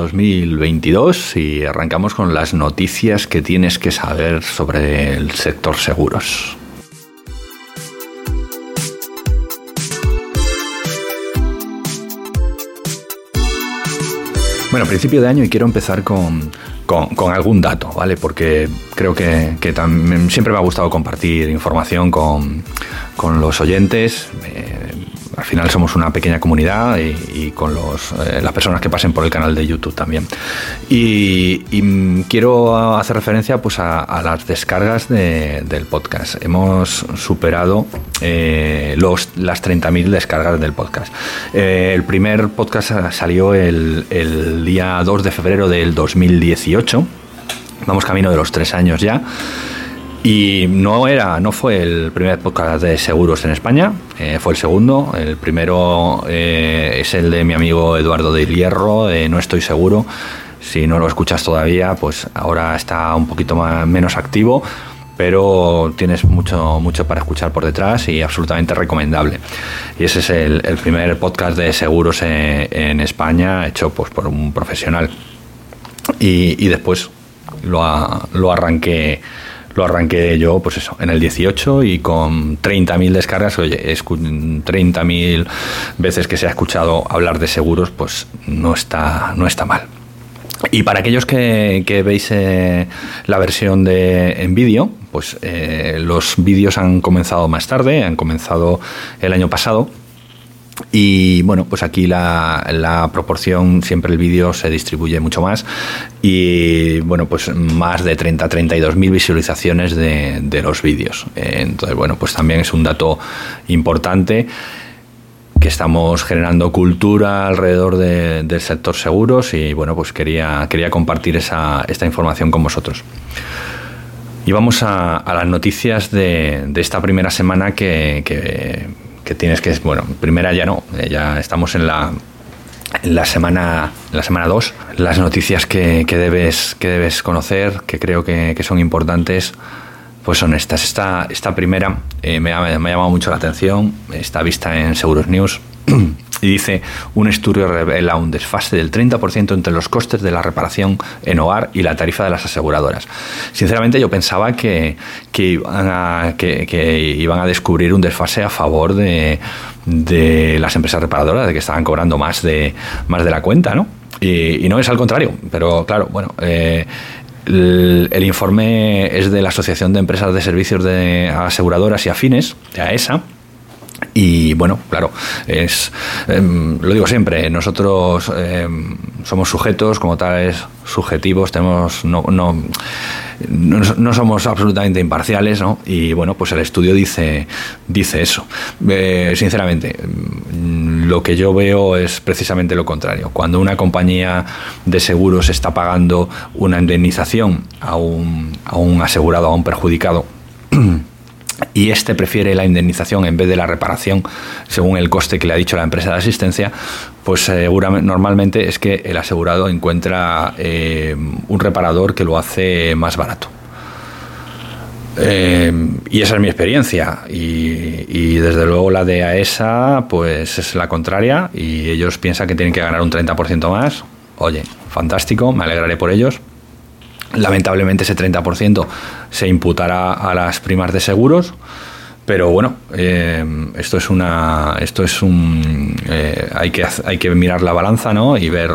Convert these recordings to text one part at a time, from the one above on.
2022 y arrancamos con las noticias que tienes que saber sobre el sector seguros. Bueno, principio de año y quiero empezar con, con, algún dato, ¿vale? Porque creo que, también, siempre me ha gustado compartir información con, con los oyentes. Eh, al final somos una pequeña comunidad y, con los, eh, las personas que pasen por el canal de YouTube también. Y, quiero hacer referencia pues, a, las descargas del podcast. Hemos superado eh, los, las 30.000 descargas del podcast. Eh, el primer podcast salió el, el día 2 de febrero del 2018. Vamos camino de los tres años ya. Y no era, no fue el primer podcast de seguros en España, eh, fue el segundo. El primero eh, es el de mi amigo Eduardo de Hierro, No estoy seguro. Si no lo escuchas todavía, pues ahora está un poquito más, menos activo, pero tienes mucho, mucho para escuchar por detrás y absolutamente recomendable. Y ese es el, primer podcast de seguros en, España hecho pues, por un profesional. Y, después lo, lo arranqué lo arranqué yo, pues eso, en el 18 y con 30.000 descargas, oye, 30.000 veces que se ha escuchado hablar de seguros, pues no está, no está mal. Y para aquellos que, veis eh, la versión de en vídeo, pues eh, los vídeos han comenzado más tarde, han comenzado el año pasado y bueno, pues aquí la, proporción, siempre el vídeo se distribuye mucho más. Y bueno, pues más de 30, 32 mil visualizaciones de, los vídeos. Entonces, bueno, pues también es un dato importante que estamos generando cultura alrededor del sector seguros y bueno, pues quería, quería compartir esa, esta información con vosotros. Y vamos a, las noticias de, esta primera semana que tienes que, bueno, primera ya no, eh, ya estamos en la, en la semana la semana 2 las noticias que, que, debes que debes conocer que creo que, que, son importantes pues son estas. Esta, esta primera eh, me, ha, me, ha, llamado mucho la atención está vista en Seguros News y dice, un estudio revela un desfase del 30% entre los costes de la reparación en hogar y la tarifa de las aseguradoras. Sinceramente yo pensaba que, que, iban, a, que, iban a descubrir un desfase a favor de, de, las empresas reparadoras, de que estaban cobrando más de, más de la cuenta, ¿no? Y, no es al contrario, pero claro, bueno... Eh, el, informe es de la Asociación de Empresas de Servicios de Aseguradoras y Afines, de AESA, y bueno, claro, es em, lo digo siempre, nosotros em, somos sujetos, como tales subjetivos, tenemos no, no, no, somos absolutamente imparciales, ¿no? Y bueno, pues el estudio dice, dice eso. Eh, sinceramente, em, lo que yo veo es precisamente lo contrario. Cuando una compañía de seguros está pagando una indemnización a un, a un asegurado, a un perjudicado, y este prefiere la indemnización en vez de la reparación según el coste que le ha dicho la empresa de asistencia, pues seguramente, normalmente es que el asegurado encuentra eh, un reparador que lo hace más barato. Eh, y esa es mi experiencia. Y, y, desde luego la de AESA, pues es la contraria. Y ellos piensan que tienen que ganar un 30% más. Oye, fantástico, me alegraré por ellos. Lamentablemente ese 30% se imputará a las primas de seguros, pero bueno, eh, esto es una, esto es un, eh, hay que hay que mirar la balanza, ¿no? Y ver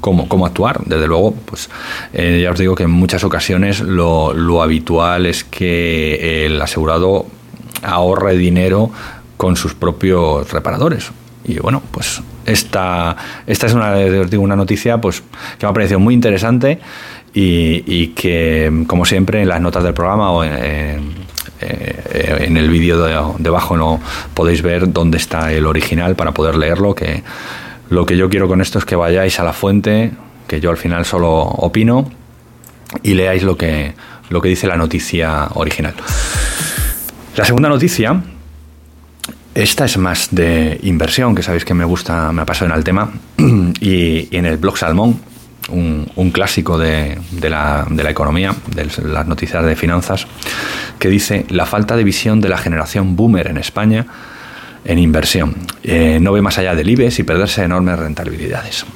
cómo, cómo actuar. Desde luego, pues eh, ya os digo que en muchas ocasiones lo, lo habitual es que el asegurado ahorre dinero con sus propios reparadores. Y bueno, pues esta, esta es una, digo, una noticia pues, que me ha parecido muy interesante y, que, como siempre, en las notas del programa o en, eh, el vídeo de, debajo no podéis ver dónde está el original para poder leerlo. Que lo que yo quiero con esto es que vayáis a la fuente, que yo al final solo opino, y leáis lo que, lo que dice la noticia original. La segunda noticia, esta es más de inversión, que sabéis que me gusta, me en el tema, y en el blog Salmón un, clásico de, la, economía, de las noticias de finanzas, que dice la falta de visión de la generación boomer en España en inversión. Eh, no ve más allá del IBEX y perderse enormes rentabilidades.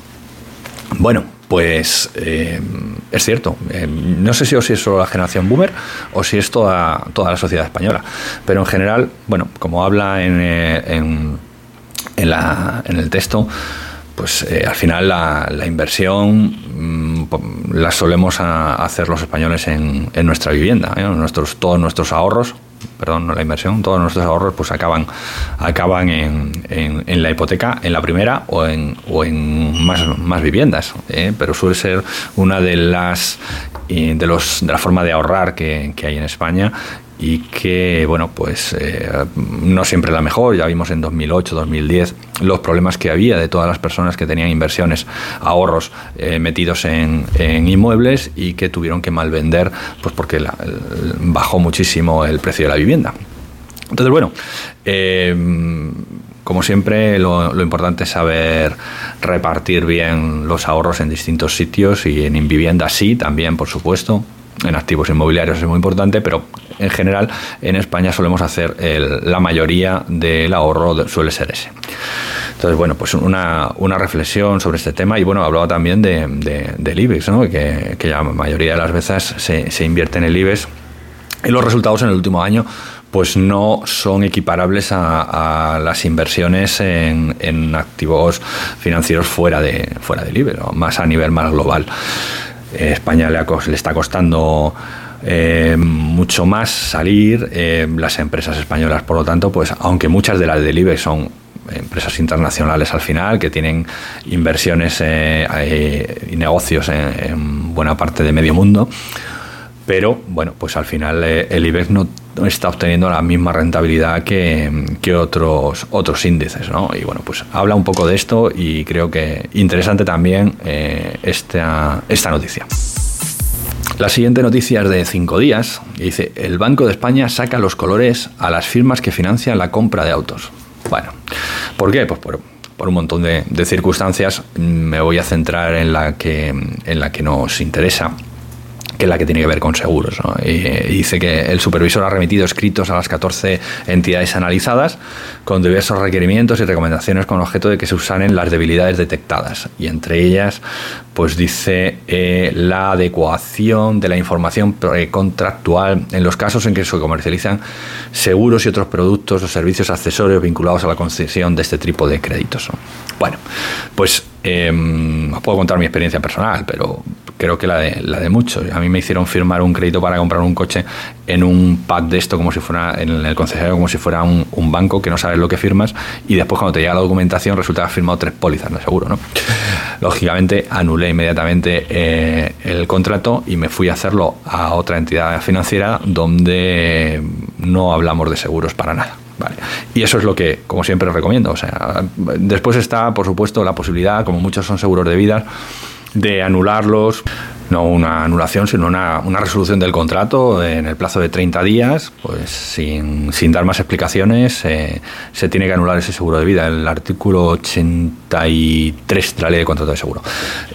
Bueno, pues eh, es cierto. Eh, no sé si, es solo la generación boomer o si es toda, toda la sociedad española. Pero en general, bueno, como habla en, eh, en, en, el texto, pues al final la, inversión mm, la solemos hacer los españoles en, en nuestra vivienda. Nuestros, todos nuestros ahorros perdón, no la inversión, todos nuestros ahorros pues acaban, acaban en, en, la hipoteca, en la primera o en, o en más, más viviendas. ¿eh? Pero suele ser una de las de los de la forma de ahorrar que, que hay en España y que, bueno, pues eh, no siempre la mejor. Ya vimos en 2008, 2010 los problemas que había de todas las personas que tenían inversiones, ahorros eh, metidos en, inmuebles y que tuvieron que malvender pues porque bajó muchísimo el precio de la vivienda. Entonces, bueno, eh, como siempre, lo, lo, importante es saber repartir bien los ahorros en distintos sitios y en vivienda sí, también, por supuesto en activos inmobiliarios es muy importante, pero en general en España solemos hacer la mayoría del ahorro suele ser ese. Entonces, bueno, pues una, una, reflexión sobre este tema y bueno, hablaba también de, del IBEX, ¿no? que, la mayoría de las veces se, se invierte en el IBEX y los resultados en el último año pues no son equiparables a, las inversiones en, activos financieros fuera de fuera del IBEX, más a nivel más global. España le, le está costando eh, mucho más salir. Eh, las empresas españolas, por lo tanto, pues aunque muchas de las del IBEX son empresas internacionales al final, que tienen inversiones eh, y negocios en, buena parte de medio mundo, pero bueno, pues al final el IBEX no está obteniendo la misma rentabilidad que, que, otros, otros índices. ¿no? Y bueno, pues habla un poco de esto y creo que interesante también esta, esta noticia. La siguiente noticia es de cinco días. dice, el Banco de España saca los colores a las firmas que financian la compra de autos. Bueno, ¿por qué? Pues por, un montón de, circunstancias. Me voy a centrar en la que, en la que nos interesa que es la que tiene que ver con seguros. Y, dice que el supervisor ha remitido escritos a las 14 entidades analizadas con diversos requerimientos y recomendaciones con objeto de que se usanen las debilidades detectadas. Y entre ellas, pues dice eh, la adecuación de la información contractual en los casos en que se comercializan seguros y otros productos o servicios accesorios vinculados a la concesión de este tipo de créditos. Bueno, pues eh, puedo contar mi experiencia personal, pero creo que la de, la de muchos. A mí me hicieron firmar un crédito para comprar un coche en un pad de esto, como si fuera en el concesionario, como si fuera un, banco que no sabes lo que firmas, y después cuando te llega la documentación resulta que has firmado tres pólizas, no seguro, ¿no? Lógicamente anulé inmediatamente eh, el contrato y me fui a hacerlo a otra entidad financiera donde no hablamos de seguros para nada. Vale. Y eso es lo que, como siempre, recomiendo. O sea, después está, por supuesto, la posibilidad, como muchos son seguros de vida, de anularlos, no una anulación, sino una, una, resolución del contrato en el plazo de 30 días, pues sin, sin dar más explicaciones, eh, se tiene que anular ese seguro de vida, el artículo 83 de la ley de contrato de seguro.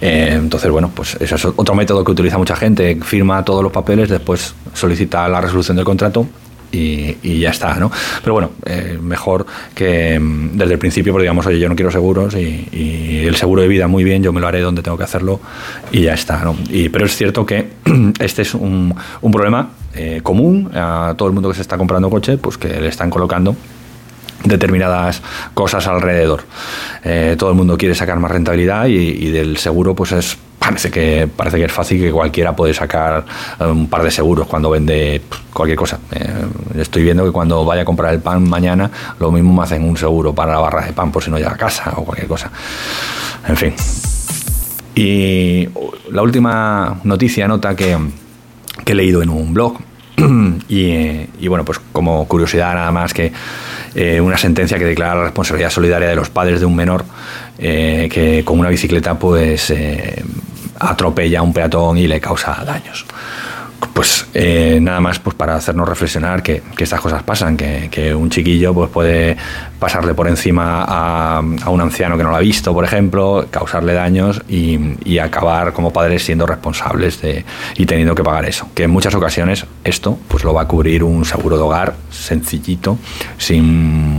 Eh, entonces, bueno, pues ese es otro método que utiliza mucha gente, firma todos los papeles, después solicita la resolución del contrato y, ya está, ¿no? Pero bueno, eh, mejor que mm, desde el principio, porque digamos, oye, yo no quiero seguros y, el seguro de vida muy bien, yo me lo haré donde tengo que hacerlo y ya está, ¿no? Y, pero es cierto que este es un, un problema eh, común a todo el mundo que se está comprando coche, pues que le están colocando determinadas cosas alrededor. Eh, todo el mundo quiere sacar más rentabilidad y, y, del seguro pues es parece que parece que es fácil que cualquiera puede sacar eh, un par de seguros cuando vende cualquier cosa. Eh, estoy viendo que cuando vaya a comprar el pan mañana, lo mismo me hacen un seguro para la barra de pan por si no llega a casa o cualquier cosa. En fin. Y la última noticia, nota que, que he leído en un blog, y, bueno, pues como curiosidad nada más que eh, una sentencia que declara la responsabilidad solidaria de los padres de un menor que con una bicicleta pues atropella a un peatón y le causa daños. pues eh, nada más pues para hacernos reflexionar que, estas cosas pasan, que, un chiquillo pues puede pasarle por encima a, un anciano que no lo ha visto, por ejemplo, causarle daños y, acabar como padres siendo responsables de, y teniendo que pagar eso. Que en muchas ocasiones esto pues lo va a cubrir un seguro de hogar sencillito, sin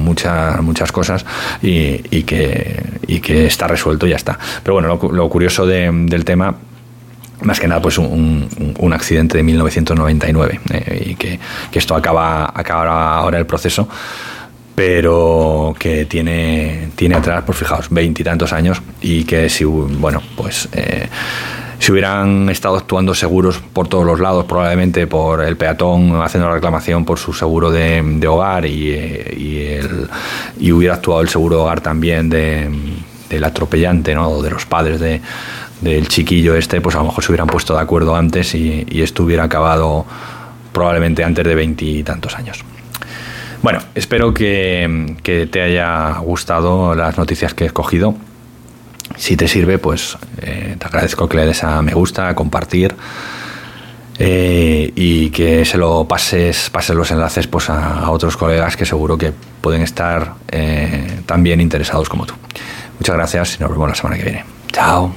muchas muchas cosas y, que, que está resuelto y ya está. Pero bueno, lo, curioso del tema más que nada pues un, un, accidente de 1999 eh, y que, esto acaba, acaba ahora el proceso pero que tiene, tiene atrás, pues fijaos, veintitantos años y que si, bueno, pues eh, si hubieran estado actuando seguros por todos los lados, probablemente por el peatón haciendo la reclamación por su seguro de, hogar y, y, y, hubiera actuado el seguro de hogar también de, del atropellante, ¿no? O de los padres de, del chiquillo este, pues a lo mejor se hubieran puesto de acuerdo antes y, esto hubiera acabado probablemente antes de veintitantos años. Bueno, espero que, te haya gustado las noticias que he escogido. Si te sirve, pues eh, te agradezco que le des a me gusta, a compartir eh, y que se lo pases, pases los enlaces pues, a, otros colegas que seguro que pueden estar eh, también interesados como tú. Muchas gracias y nos vemos la semana que viene. Chao.